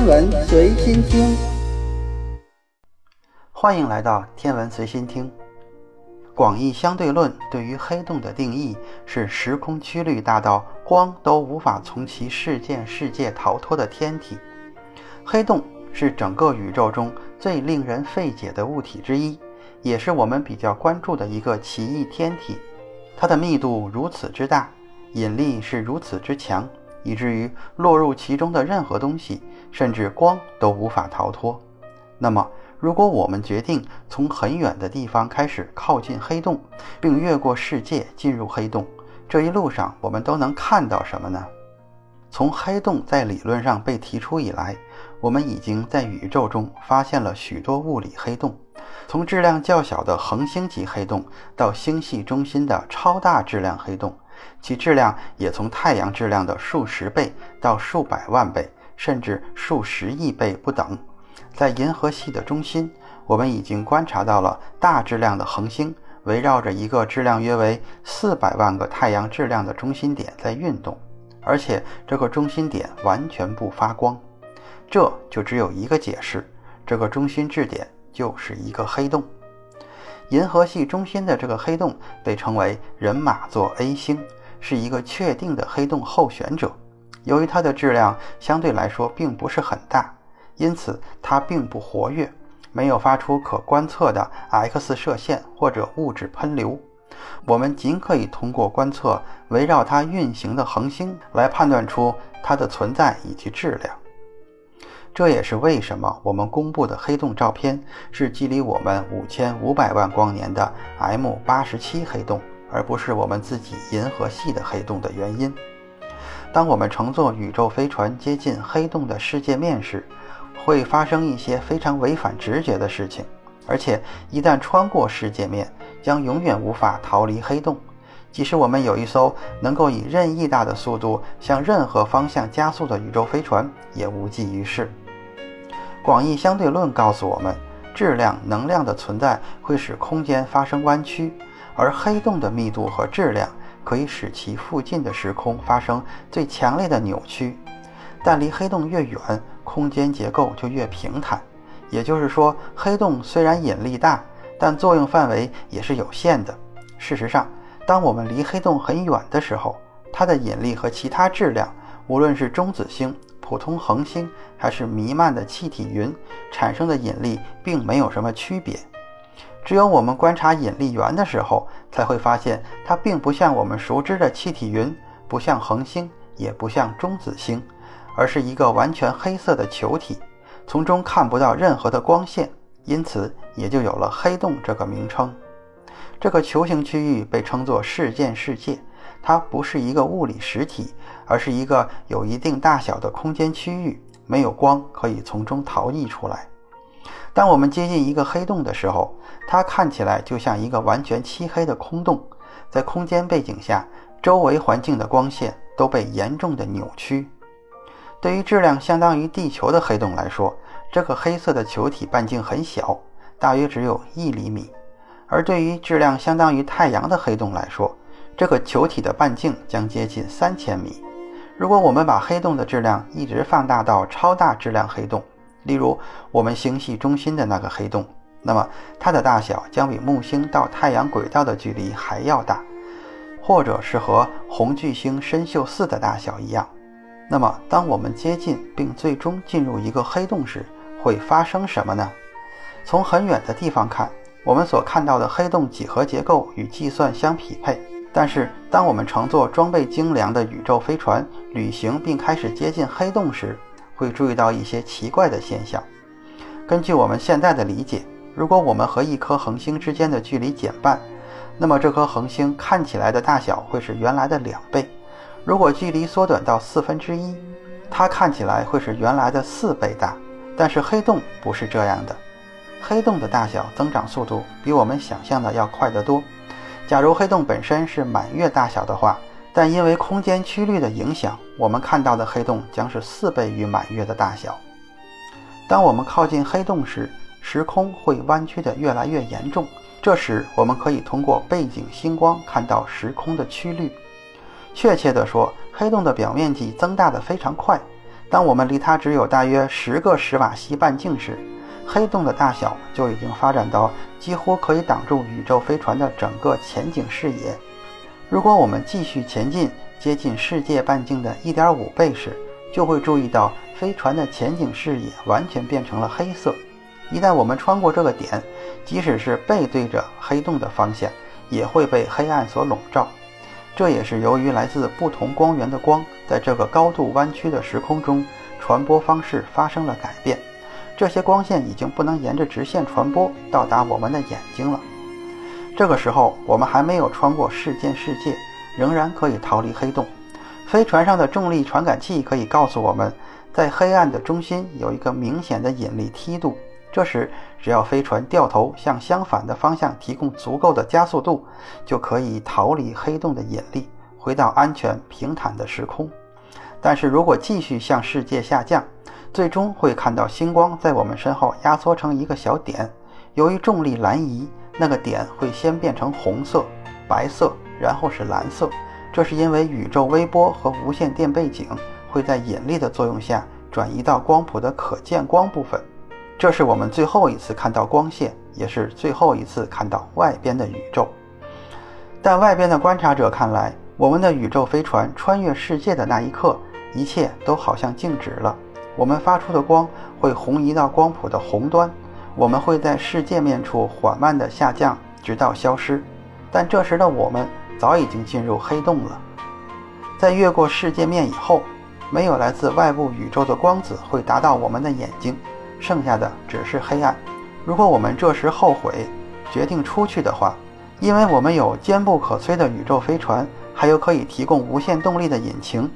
天文随心听，欢迎来到天文随心听。广义相对论对于黑洞的定义是时空曲率大到光都无法从其事件世界逃脱的天体。黑洞是整个宇宙中最令人费解的物体之一，也是我们比较关注的一个奇异天体。它的密度如此之大，引力是如此之强。以至于落入其中的任何东西，甚至光都无法逃脱。那么，如果我们决定从很远的地方开始靠近黑洞，并越过世界进入黑洞，这一路上我们都能看到什么呢？从黑洞在理论上被提出以来，我们已经在宇宙中发现了许多物理黑洞，从质量较小的恒星级黑洞到星系中心的超大质量黑洞。其质量也从太阳质量的数十倍到数百万倍，甚至数十亿倍不等。在银河系的中心，我们已经观察到了大质量的恒星围绕着一个质量约为四百万个太阳质量的中心点在运动，而且这个中心点完全不发光。这就只有一个解释：这个中心质点就是一个黑洞。银河系中心的这个黑洞被称为人马座 A 星，是一个确定的黑洞候选者。由于它的质量相对来说并不是很大，因此它并不活跃，没有发出可观测的 X 射线或者物质喷流。我们仅可以通过观测围绕它运行的恒星来判断出它的存在以及质量。这也是为什么我们公布的黑洞照片是距离我们五千五百万光年的 M 八十七黑洞，而不是我们自己银河系的黑洞的原因。当我们乘坐宇宙飞船接近黑洞的世界面时，会发生一些非常违反直觉的事情，而且一旦穿过世界面，将永远无法逃离黑洞。即使我们有一艘能够以任意大的速度向任何方向加速的宇宙飞船，也无济于事。广义相对论告诉我们，质量能量的存在会使空间发生弯曲，而黑洞的密度和质量可以使其附近的时空发生最强烈的扭曲。但离黑洞越远，空间结构就越平坦。也就是说，黑洞虽然引力大，但作用范围也是有限的。事实上，当我们离黑洞很远的时候，它的引力和其他质量，无论是中子星、普通恒星还是弥漫的气体云产生的引力，并没有什么区别。只有我们观察引力源的时候，才会发现它并不像我们熟知的气体云，不像恒星，也不像中子星，而是一个完全黑色的球体，从中看不到任何的光线，因此也就有了黑洞这个名称。这个球形区域被称作事件世界，它不是一个物理实体，而是一个有一定大小的空间区域，没有光可以从中逃逸出来。当我们接近一个黑洞的时候，它看起来就像一个完全漆黑的空洞，在空间背景下，周围环境的光线都被严重的扭曲。对于质量相当于地球的黑洞来说，这个黑色的球体半径很小，大约只有一厘米。而对于质量相当于太阳的黑洞来说，这个球体的半径将接近三千米。如果我们把黑洞的质量一直放大到超大质量黑洞，例如我们星系中心的那个黑洞，那么它的大小将比木星到太阳轨道的距离还要大，或者是和红巨星参宿四的大小一样。那么，当我们接近并最终进入一个黑洞时，会发生什么呢？从很远的地方看。我们所看到的黑洞几何结构与计算相匹配，但是当我们乘坐装备精良的宇宙飞船旅行并开始接近黑洞时，会注意到一些奇怪的现象。根据我们现在的理解，如果我们和一颗恒星之间的距离减半，那么这颗恒星看起来的大小会是原来的两倍；如果距离缩短到四分之一，它看起来会是原来的四倍大。但是黑洞不是这样的。黑洞的大小增长速度比我们想象的要快得多。假如黑洞本身是满月大小的话，但因为空间曲率的影响，我们看到的黑洞将是四倍于满月的大小。当我们靠近黑洞时，时空会弯曲得越来越严重。这时，我们可以通过背景星光看到时空的曲率。确切地说，黑洞的表面积增大得非常快。当我们离它只有大约十个史瓦西半径时，黑洞的大小就已经发展到几乎可以挡住宇宙飞船的整个前景视野。如果我们继续前进，接近世界半径的一点五倍时，就会注意到飞船的前景视野完全变成了黑色。一旦我们穿过这个点，即使是背对着黑洞的方向，也会被黑暗所笼罩。这也是由于来自不同光源的光，在这个高度弯曲的时空中，传播方式发生了改变。这些光线已经不能沿着直线传播到达我们的眼睛了。这个时候，我们还没有穿过事件世界，仍然可以逃离黑洞。飞船上的重力传感器可以告诉我们，在黑暗的中心有一个明显的引力梯度。这时，只要飞船掉头向相反的方向提供足够的加速度，就可以逃离黑洞的引力，回到安全平坦的时空。但是如果继续向世界下降，最终会看到星光在我们身后压缩成一个小点。由于重力蓝移，那个点会先变成红色、白色，然后是蓝色。这是因为宇宙微波和无线电背景会在引力的作用下转移到光谱的可见光部分。这是我们最后一次看到光线，也是最后一次看到外边的宇宙。但外边的观察者看来，我们的宇宙飞船穿越世界的那一刻，一切都好像静止了。我们发出的光会红移到光谱的红端，我们会在世界面处缓慢地下降，直到消失。但这时的我们早已经进入黑洞了。在越过世界面以后，没有来自外部宇宙的光子会达到我们的眼睛，剩下的只是黑暗。如果我们这时后悔，决定出去的话，因为我们有坚不可摧的宇宙飞船，还有可以提供无限动力的引擎。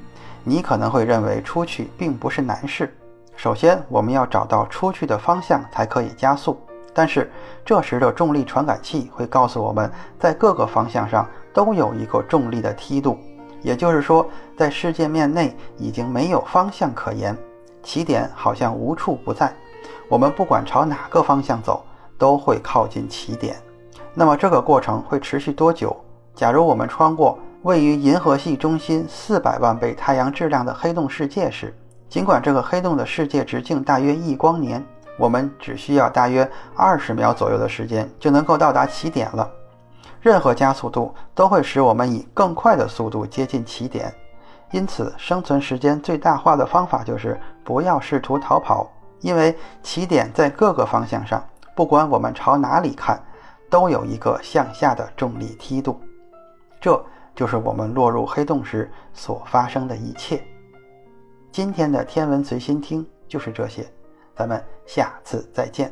你可能会认为出去并不是难事。首先，我们要找到出去的方向才可以加速。但是这时的重力传感器会告诉我们在各个方向上都有一个重力的梯度，也就是说，在世界面内已经没有方向可言，起点好像无处不在。我们不管朝哪个方向走，都会靠近起点。那么这个过程会持续多久？假如我们穿过。位于银河系中心四百万倍太阳质量的黑洞世界时，尽管这个黑洞的世界直径大约一光年，我们只需要大约二十秒左右的时间就能够到达起点了。任何加速度都会使我们以更快的速度接近起点，因此生存时间最大化的方法就是不要试图逃跑，因为起点在各个方向上，不管我们朝哪里看，都有一个向下的重力梯度。这。就是我们落入黑洞时所发生的一切。今天的天文随心听就是这些，咱们下次再见。